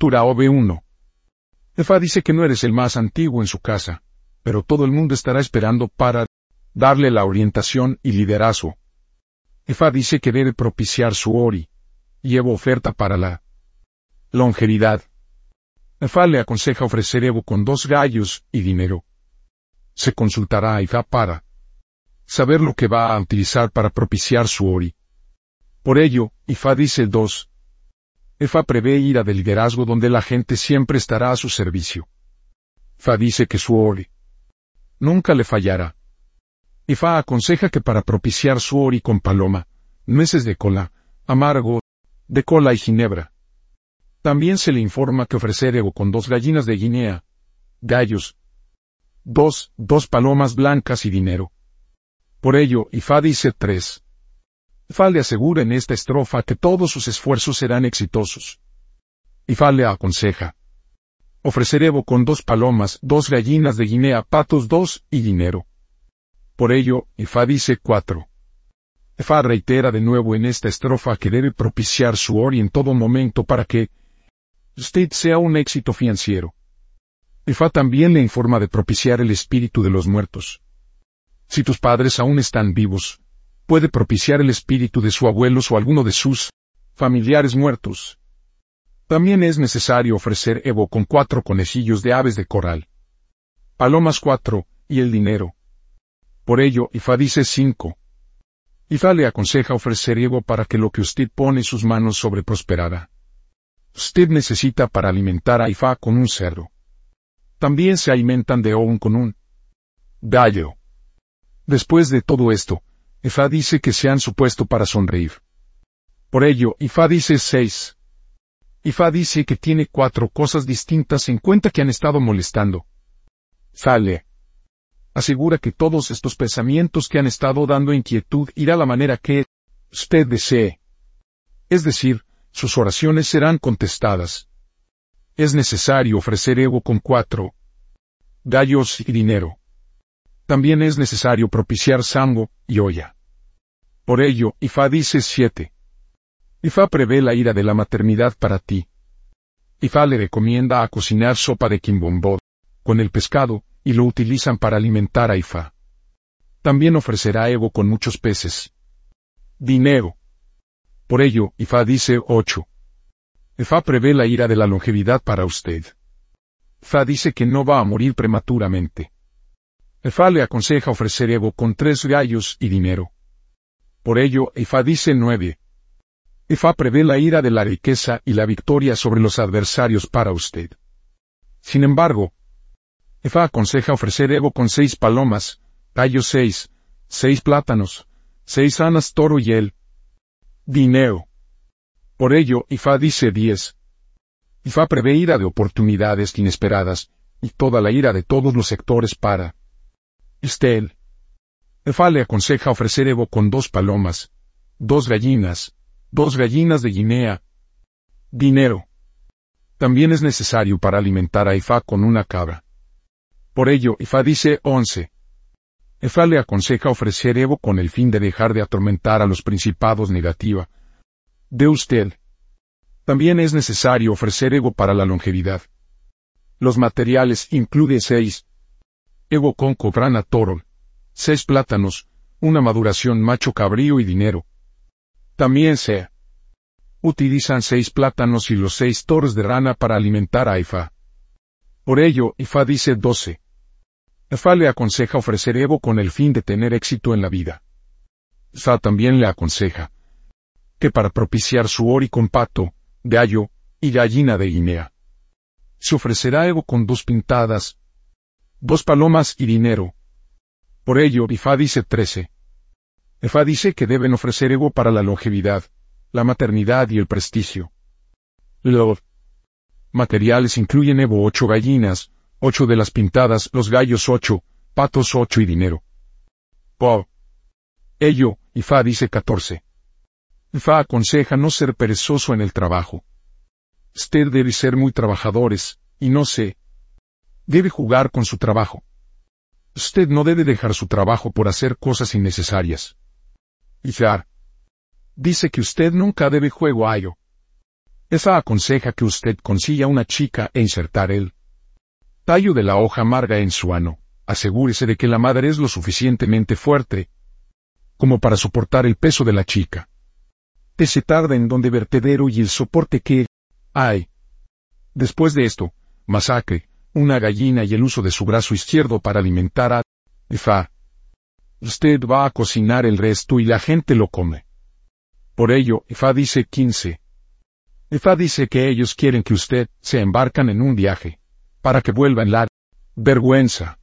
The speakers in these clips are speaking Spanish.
Lectura OB1. Efa dice que no eres el más antiguo en su casa, pero todo el mundo estará esperando para darle la orientación y liderazgo. Efa dice que debe propiciar su ori, y Evo oferta para la longevidad. Efa le aconseja ofrecer Evo con dos gallos y dinero. Se consultará a Efa para saber lo que va a utilizar para propiciar su ori. Por ello, Ifa dice 2. Efa prevé ira de liderazgo donde la gente siempre estará a su servicio. Fa dice que su ori nunca le fallará. Ifa aconseja que para propiciar su ori con paloma, nueces de cola, amargo, de cola y ginebra. También se le informa que ofrecer ego con dos gallinas de Guinea, gallos, dos, dos palomas blancas y dinero. Por ello, Ifa dice tres. Ifa le asegura en esta estrofa que todos sus esfuerzos serán exitosos. Ifa le aconseja. Ofrecer Evo con dos palomas, dos gallinas de Guinea, patos dos y dinero. Por ello, Ifa dice cuatro. Ifa reitera de nuevo en esta estrofa que debe propiciar su ori en todo momento para que usted sea un éxito financiero. Ifa también le informa de propiciar el espíritu de los muertos. Si tus padres aún están vivos, puede propiciar el espíritu de su abuelo o alguno de sus familiares muertos. También es necesario ofrecer Evo con cuatro conejillos de aves de coral. Palomas cuatro, y el dinero. Por ello, Ifa dice cinco. Ifa le aconseja ofrecer Evo para que lo que usted pone sus manos sobre prosperara. Usted necesita para alimentar a Ifa con un cerdo. También se alimentan de Oun con un gallo. Después de todo esto, Efa dice que se han supuesto para sonreír. Por ello, Ifa dice seis. Ifa dice que tiene cuatro cosas distintas en cuenta que han estado molestando. Sale. Asegura que todos estos pensamientos que han estado dando inquietud irá la manera que usted desee. Es decir, sus oraciones serán contestadas. Es necesario ofrecer ego con cuatro gallos y dinero también es necesario propiciar Sambo y Oya. Por ello, Ifa dice 7. Ifa prevé la ira de la maternidad para ti. Ifa le recomienda a cocinar sopa de quimbombod, con el pescado, y lo utilizan para alimentar a Ifa. También ofrecerá Evo con muchos peces. Dinero. Por ello, Ifa dice 8. Ifa prevé la ira de la longevidad para usted. Ifa dice que no va a morir prematuramente. Efa le aconseja ofrecer Evo con tres gallos y dinero. Por ello, Efa dice nueve. Efa prevé la ira de la riqueza y la victoria sobre los adversarios para usted. Sin embargo, Efa aconseja ofrecer Evo con seis palomas, gallos seis, seis plátanos, seis anas toro y el dinero. Por ello, Ifa dice diez. Ifa prevé ira de oportunidades inesperadas, y toda la ira de todos los sectores para Estel. Efa le aconseja ofrecer Evo con dos palomas, dos gallinas, dos gallinas de Guinea. Dinero. También es necesario para alimentar a Ifa con una cabra. Por ello, Ifa dice 11. Efa le aconseja ofrecer Evo con el fin de dejar de atormentar a los principados negativa. De usted. También es necesario ofrecer Evo para la longevidad. Los materiales incluye seis, Evo con cobrana toro, seis plátanos, una maduración macho cabrío y dinero. También se utilizan seis plátanos y los seis toros de rana para alimentar a Ifa. Por ello, Ifa dice doce. Ifa le aconseja ofrecer Evo con el fin de tener éxito en la vida. Ifa también le aconseja que para propiciar su ori con pato, gallo y gallina de Guinea. Se ofrecerá Evo con dos pintadas, dos palomas y dinero. Por ello, Ifá dice 13. Ifá dice que deben ofrecer ego para la longevidad, la maternidad y el prestigio. Los materiales incluyen Evo ocho gallinas, ocho de las pintadas, los gallos ocho, patos ocho y dinero. Po. Ello, Ifá dice 14. Ifá aconseja no ser perezoso en el trabajo. Usted debe ser muy trabajadores, y no se debe jugar con su trabajo. Usted no debe dejar su trabajo por hacer cosas innecesarias. Izar. Dice que usted nunca debe juego a ello. Esa aconseja que usted consiga una chica e insertar el tallo de la hoja amarga en su ano. Asegúrese de que la madre es lo suficientemente fuerte como para soportar el peso de la chica. Te se tarda en donde vertedero y el soporte que hay. Después de esto, masacre, una gallina y el uso de su brazo izquierdo para alimentar a Efa. Usted va a cocinar el resto y la gente lo come. Por ello, Efa dice 15. Efa dice que ellos quieren que usted se embarcan en un viaje, para que vuelva en la vergüenza.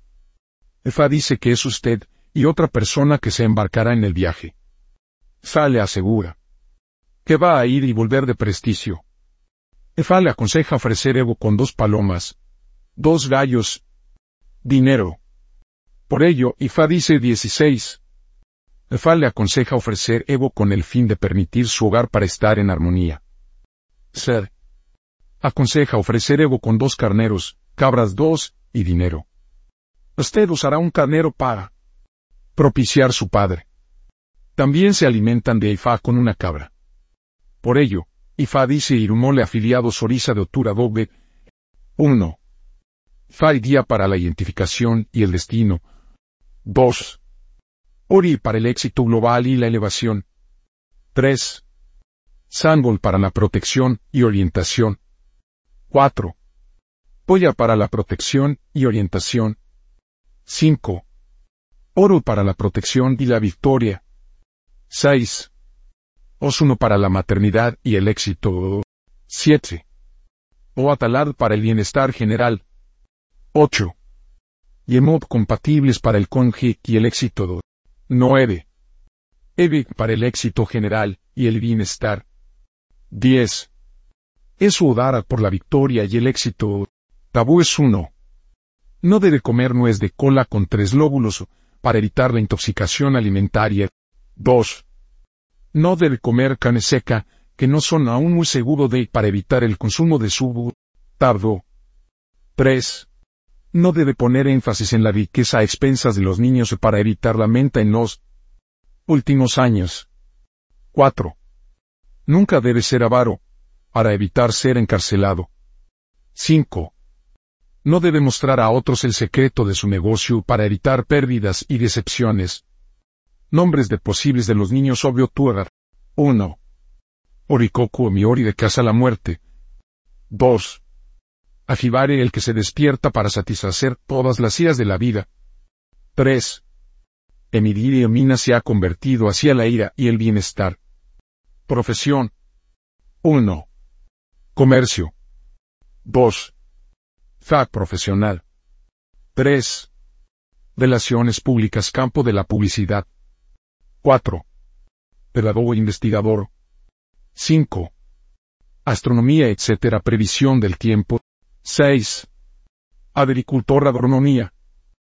Efa dice que es usted y otra persona que se embarcará en el viaje. Efa le asegura que va a ir y volver de prestigio. Efa le aconseja ofrecer Evo con dos palomas, dos gallos, dinero. Por ello, Ifa dice 16. Efa le aconseja ofrecer Evo con el fin de permitir su hogar para estar en armonía. Ser. Aconseja ofrecer Evo con dos carneros, cabras dos, y dinero. Usted usará un carnero para propiciar su padre. También se alimentan de Ifa con una cabra. Por ello, Ifa dice Irumole afiliados Orisa de Otura Dobe. 1. Fai día para la identificación y el destino. 2. Ori para el éxito global y la elevación. 3. Sambol para la protección y orientación. 4. Polla para la protección y orientación. 5. Oro para la protección y la victoria. 6. Osuno para la maternidad y el éxito. 7. Oatalad para el bienestar general. 8. Yemod compatibles para el conji y el éxito. 9. Evic para el éxito general y el bienestar. 10. Es Udara por la victoria y el éxito. Tabú es 1. No debe comer nuez de cola con tres lóbulos para evitar la intoxicación alimentaria. 2. No debe comer carne seca, que no son aún muy seguro de para evitar el consumo de su tardo. 3. No debe poner énfasis en la riqueza a expensas de los niños para evitar la menta en los últimos años. 4. Nunca debe ser avaro, para evitar ser encarcelado. 5. No debe mostrar a otros el secreto de su negocio para evitar pérdidas y decepciones. Nombres de posibles de los niños obvio Tuagar. 1. Orikoku o Miori de Casa la Muerte. 2. Ajibare el que se despierta para satisfacer todas las iras de la vida. 3. Emidiri Emina se ha convertido hacia la ira y el bienestar. Profesión. 1. Comercio. 2. FAC profesional. 3. Relaciones públicas campo de la publicidad. 4. Pedagogo investigador. 5. Astronomía etc. Previsión del tiempo. 6. Agricultor agronomía.